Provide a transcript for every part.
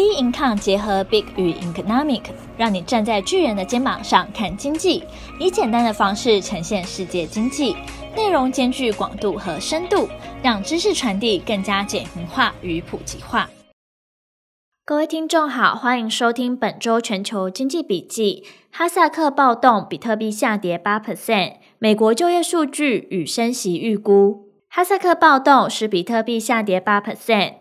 B Income 结合 Big 与 Economic，让你站在巨人的肩膀上看经济，以简单的方式呈现世界经济，内容兼具广度和深度，让知识传递更加简明化与普及化。各位听众好，欢迎收听本周全球经济笔记。哈萨克暴动，比特币下跌八 percent，美国就业数据与升息预估。哈萨克暴动使比特币下跌八 percent。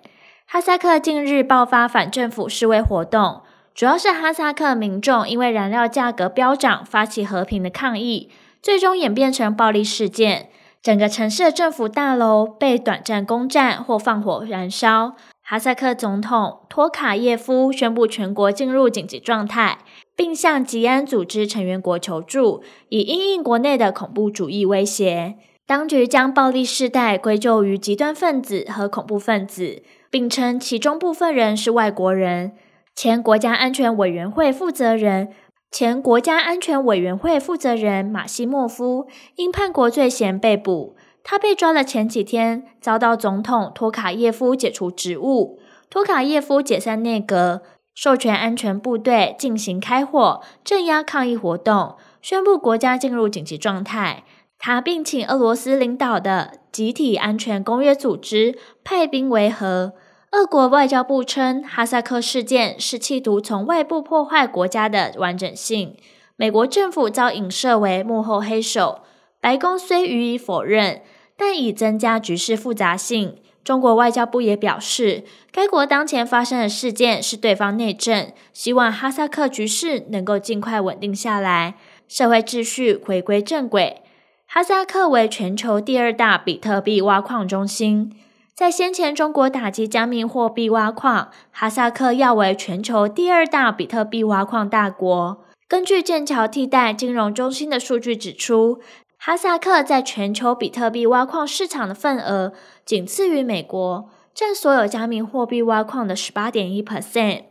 哈萨克近日爆发反政府示威活动，主要是哈萨克民众因为燃料价格飙涨，发起和平的抗议，最终演变成暴力事件。整个城市的政府大楼被短暂攻占或放火燃烧。哈萨克总统托卡耶夫宣布全国进入紧急状态，并向吉安组织成员国求助，以因应国内的恐怖主义威胁。当局将暴力事态归咎于极端分子和恐怖分子。并称其中部分人是外国人。前国家安全委员会负责人、前国家安全委员会负责人马西莫夫因叛国罪嫌被捕。他被抓的前几天，遭到总统托卡耶夫解除职务。托卡耶夫解散内阁，授权安全部队进行开火，镇压抗议活动，宣布国家进入紧急状态。他并请俄罗斯领导的集体安全公约组织派兵维和。俄国外交部称，哈萨克事件是企图从外部破坏国家的完整性。美国政府遭影射为幕后黑手。白宫虽予以否认，但已增加局势复杂性。中国外交部也表示，该国当前发生的事件是对方内政，希望哈萨克局势能够尽快稳定下来，社会秩序回归正轨。哈萨克为全球第二大比特币挖矿中心，在先前中国打击加密货币挖矿，哈萨克要为全球第二大比特币挖矿大国。根据剑桥替代金融中心的数据指出，哈萨克在全球比特币挖矿市场的份额仅次于美国，占所有加密货币挖矿的十八点一 percent。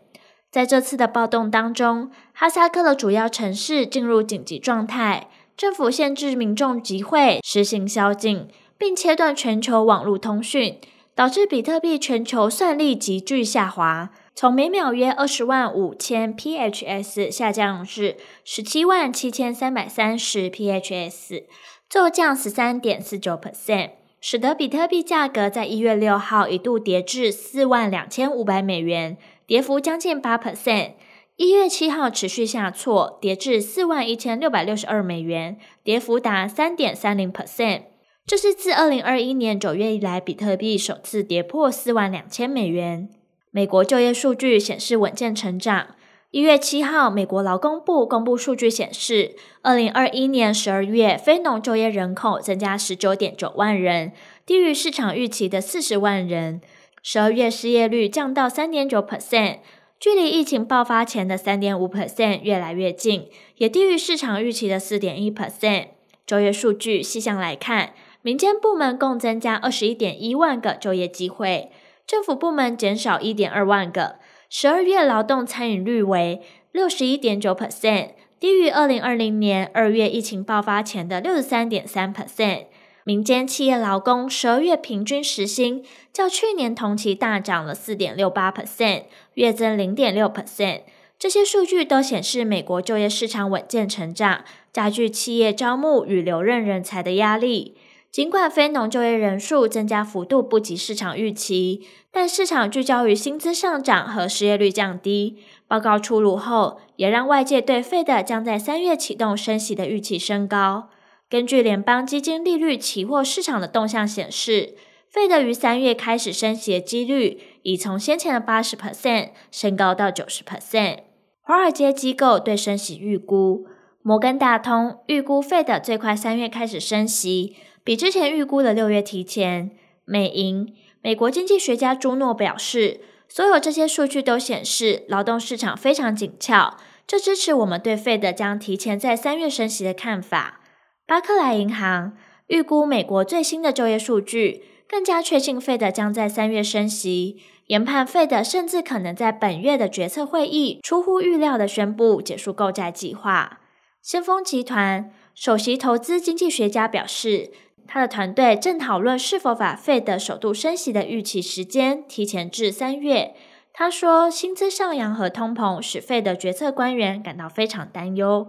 在这次的暴动当中，哈萨克的主要城市进入紧急状态。政府限制民众集会，实行宵禁，并切断全球网络通讯，导致比特币全球算力急剧下滑，从每秒约二十万五千 PHS 下降至十七万七千三百三十 PHS，骤降十三点四九 percent，使得比特币价格在一月六号一度跌至四万两千五百美元，跌幅将近八 percent。一月七号持续下挫，跌至四万一千六百六十二美元，跌幅达三点三零 percent。这是自二零二一年九月以来，比特币首次跌破四万两千美元。美国就业数据显示稳健成长。一月七号，美国劳工部公布数据显示，二零二一年十二月非农就业人口增加十九点九万人，低于市场预期的四十万人。十二月失业率降到三点九 percent。距离疫情爆发前的三点五 percent 越来越近，也低于市场预期的四点一 percent。就业数据细项来看，民间部门共增加二十一点一万个就业机会，政府部门减少一点二万个。十二月劳动参与率为六十一点九 percent，低于二零二零年二月疫情爆发前的六十三点三 percent。民间企业劳工十二月平均时薪较去年同期大涨了四点六八 percent，月增零点六 percent。这些数据都显示美国就业市场稳健成长，加剧企业招募与留任人才的压力。尽管非农就业人数增加幅度不及市场预期，但市场聚焦于薪资上涨和失业率降低。报告出炉后，也让外界对 Fed 将在三月启动升息的预期升高。根据联邦基金利率期货市场的动向显示，Fed 于三月开始升息的几率已从先前的八十 percent 升高到九十 percent。华尔街机构对升息预估，摩根大通预估 Fed 最快三月开始升息，比之前预估的六月提前。美银美国经济学家朱诺表示，所有这些数据都显示劳动市场非常紧俏，这支持我们对 Fed 将提前在三月升息的看法。巴克莱银行预估美国最新的就业数据更加确信，Fed 将在三月升息，研判 Fed 甚至可能在本月的决策会议出乎预料地宣布结束购债计划。先锋集团首席投资经济学家表示，他的团队正讨论是否把 Fed 首度升息的预期时间提前至三月。他说，薪资上扬和通膨使 Fed 的决策官员感到非常担忧。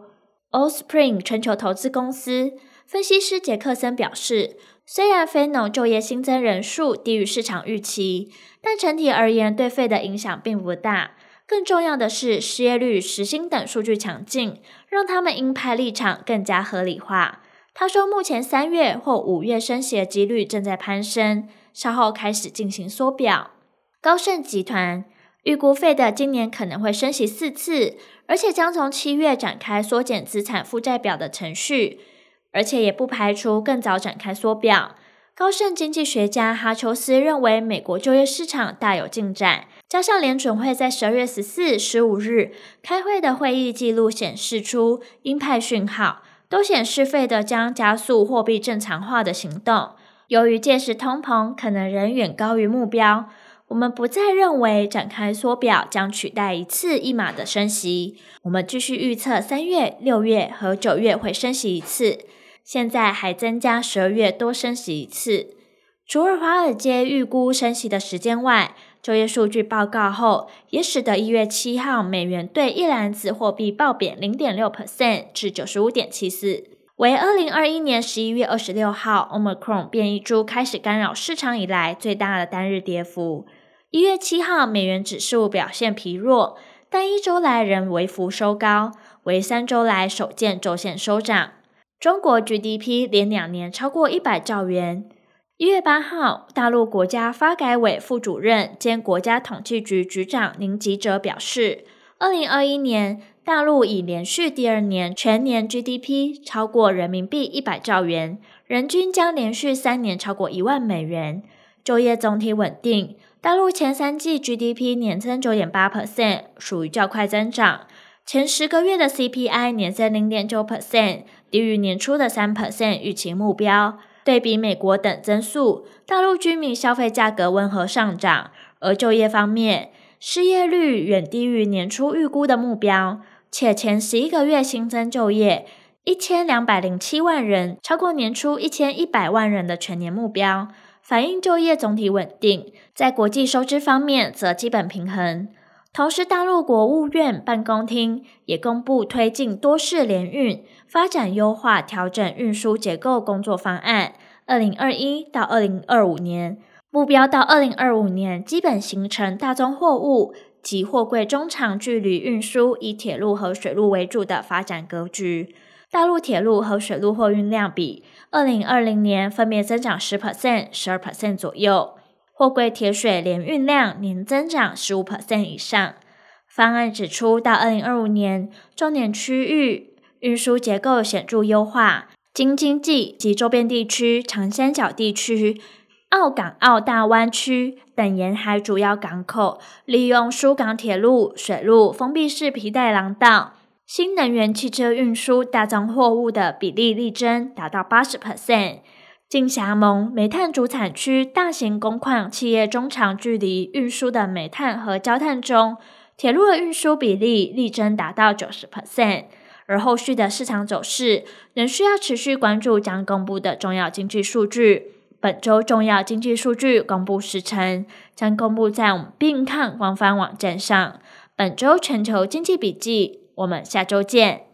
Allspring 全球投资公司分析师杰克森表示，虽然非农就业新增人数低于市场预期，但整体而言对 Fed 的影响并不大。更重要的是，失业率、时薪等数据强劲，让他们鹰派立场更加合理化。他说，目前三月或五月升息的几率正在攀升，稍后开始进行缩表。高盛集团。预估费的今年可能会升息四次，而且将从七月展开缩减资产负债表的程序，而且也不排除更早展开缩表。高盛经济学家哈丘斯认为，美国就业市场大有进展，加上联准会在十二月十四、十五日开会的会议记录显示出鹰派讯号，都显示费德将加速货币正常化的行动。由于届时通膨可能仍远高于目标。我们不再认为展开缩表将取代一次一码的升息。我们继续预测三月、六月和九月会升息一次，现在还增加十二月多升息一次。除了华尔街预估升息的时间外，就业数据报告后也使得一月七号美元兑一篮子货币暴贬零点六 percent 至九十五点七四，为二零二一年十一月二十六号 Omicron 变异株开始干扰市场以来最大的单日跌幅。一月七号，美元指数表现疲弱，但一周来仍微幅收高，为三周来首见周线收涨。中国 GDP 连两年超过一百兆元。一月八号，大陆国家发改委副主任兼国家统计局局长宁吉喆表示，二零二一年大陆已连续第二年全年 GDP 超过人民币一百兆元，人均将连续三年超过一万美元，就业总体稳定。大陆前三季 GDP 年增九点八 percent，属于较快增长。前十个月的 CPI 年增零点九 percent，低于年初的三 percent 预期目标。对比美国等增速，大陆居民消费价格温和上涨。而就业方面，失业率远低于年初预估的目标，且前十一个月新增就业一千两百零七万人，超过年初一千一百万人的全年目标。反映就业总体稳定，在国际收支方面则基本平衡。同时，大陆国务院办公厅也公布推进多式联运、发展优化调整运输结构工作方案，二零二一到二零二五年，目标到二零二五年基本形成大宗货物及货柜中长距离运输以铁路和水路为主的发展格局。大陆铁路和水路货运量比二零二零年分别增长十 percent、十二 percent 左右，货柜铁水联运量年增长十五 percent 以上。方案指出，到二零二五年，重点区域运输结构显著优化，京津冀及周边地区、长三角地区、澳港澳大湾区等沿海主要港口，利用疏港铁路、水路封闭式皮带廊道。新能源汽车运输大宗货物的比例力争达到八十 percent，进狭盟煤炭主产区大型工矿企业中长距离运输的煤炭和焦炭中，铁路的运输比例力争达到九十 percent。而后续的市场走势仍需要持续关注将公布的重要经济数据。本周重要经济数据公布时程将公布在我们并抗官方网站上。本周全球经济笔记。我们下周见。